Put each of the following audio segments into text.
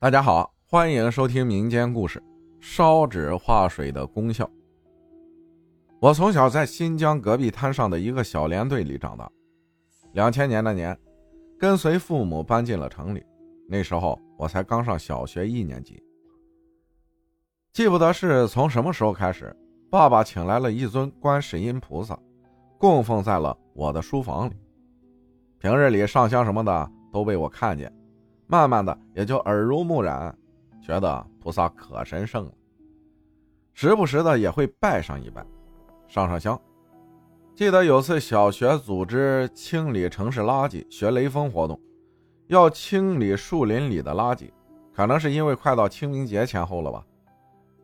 大家好，欢迎收听民间故事《烧纸化水的功效》。我从小在新疆戈壁滩上的一个小连队里长大。两千年那年，跟随父母搬进了城里。那时候我才刚上小学一年级。记不得是从什么时候开始，爸爸请来了一尊观世音菩萨，供奉在了我的书房里。平日里上香什么的都被我看见。慢慢的也就耳濡目染，觉得菩萨可神圣了，时不时的也会拜上一拜，上上香。记得有次小学组织清理城市垃圾学雷锋活动，要清理树林里的垃圾，可能是因为快到清明节前后了吧，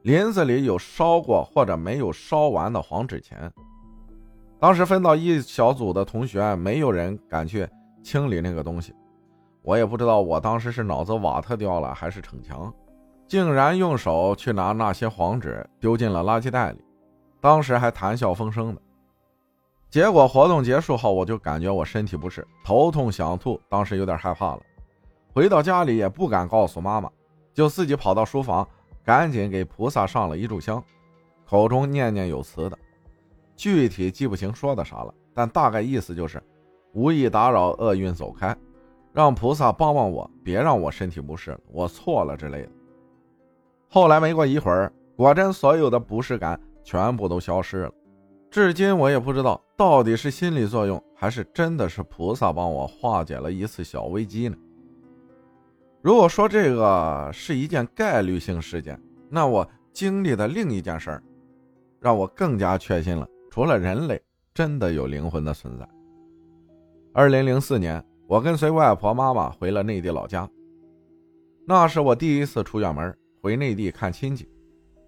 林子里有烧过或者没有烧完的黄纸钱。当时分到一小组的同学，没有人敢去清理那个东西。我也不知道我当时是脑子瓦特掉了还是逞强，竟然用手去拿那些黄纸丢进了垃圾袋里，当时还谈笑风生的。结果活动结束后，我就感觉我身体不适，头痛想吐，当时有点害怕了。回到家里也不敢告诉妈妈，就自己跑到书房，赶紧给菩萨上了一炷香，口中念念有词的，具体记不清说的啥了，但大概意思就是无意打扰厄运走开。让菩萨帮帮我，别让我身体不适，我错了之类的。后来没过一会儿，果真所有的不适感全部都消失了。至今我也不知道到底是心理作用，还是真的是菩萨帮我化解了一次小危机呢？如果说这个是一件概率性事件，那我经历的另一件事，让我更加确信了，除了人类，真的有灵魂的存在。二零零四年。我跟随外婆妈妈回了内地老家，那是我第一次出远门回内地看亲戚，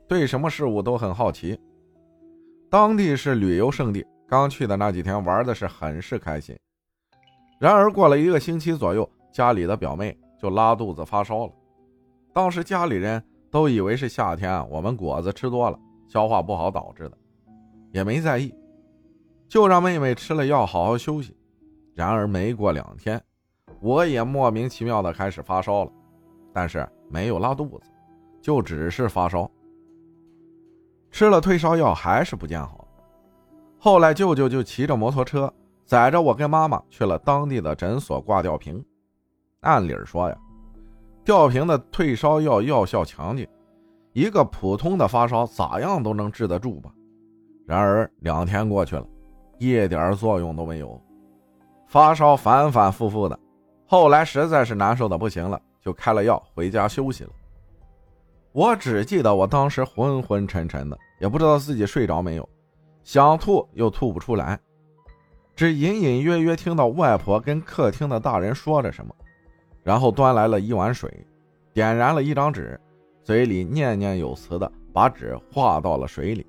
对什么事物都很好奇。当地是旅游胜地，刚去的那几天玩的是很是开心。然而过了一个星期左右，家里的表妹就拉肚子发烧了。当时家里人都以为是夏天我们果子吃多了，消化不好导致的，也没在意，就让妹妹吃了药好好休息。然而没过两天，我也莫名其妙的开始发烧了，但是没有拉肚子，就只是发烧。吃了退烧药还是不见好。后来舅舅就骑着摩托车载着我跟妈妈去了当地的诊所挂吊瓶。按理说呀，吊瓶的退烧药药效强劲，一个普通的发烧咋样都能治得住吧。然而两天过去了，一点作用都没有。发烧反反复复的，后来实在是难受的不行了，就开了药回家休息了。我只记得我当时昏昏沉沉的，也不知道自己睡着没有，想吐又吐不出来，只隐隐约约听到外婆跟客厅的大人说着什么，然后端来了一碗水，点燃了一张纸，嘴里念念有词的把纸画到了水里，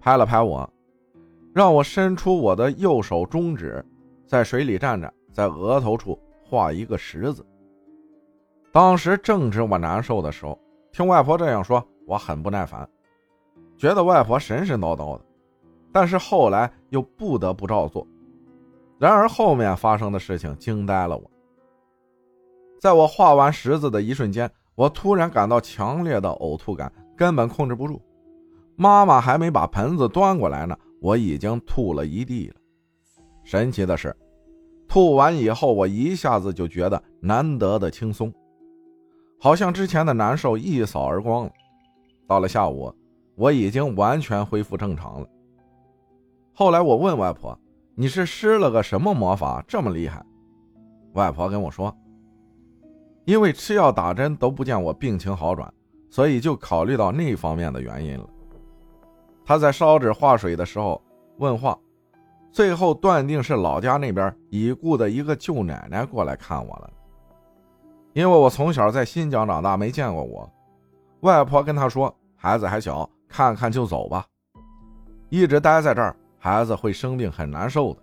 拍了拍我，让我伸出我的右手中指。在水里站着，在额头处画一个十字。当时正值我难受的时候，听外婆这样说，我很不耐烦，觉得外婆神神叨叨的。但是后来又不得不照做。然而后面发生的事情惊呆了我。在我画完十字的一瞬间，我突然感到强烈的呕吐感，根本控制不住。妈妈还没把盆子端过来呢，我已经吐了一地了。神奇的是，吐完以后，我一下子就觉得难得的轻松，好像之前的难受一扫而光了。到了下午，我已经完全恢复正常了。后来我问外婆：“你是施了个什么魔法这么厉害？”外婆跟我说：“因为吃药打针都不见我病情好转，所以就考虑到那方面的原因了。”她在烧纸化水的时候问话。最后断定是老家那边已故的一个舅奶奶过来看我了，因为我从小在新疆长大，没见过我。外婆跟他说：“孩子还小，看看就走吧，一直待在这儿，孩子会生病，很难受的。”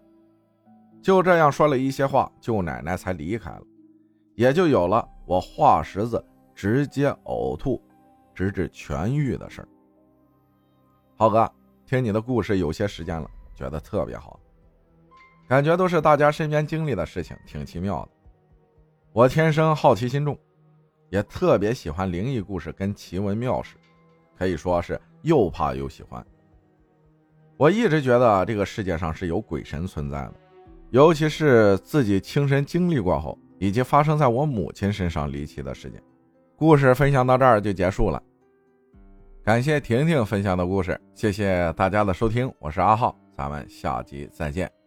就这样说了一些话，舅奶奶才离开了，也就有了我画十字直接呕吐，直至痊愈的事儿。浩哥，听你的故事有些时间了。觉得特别好，感觉都是大家身边经历的事情，挺奇妙的。我天生好奇心重，也特别喜欢灵异故事跟奇闻妙事，可以说是又怕又喜欢。我一直觉得这个世界上是有鬼神存在的，尤其是自己亲身经历过后，以及发生在我母亲身上离奇的事件。故事分享到这儿就结束了，感谢婷婷分享的故事，谢谢大家的收听，我是阿浩，咱们下集再见。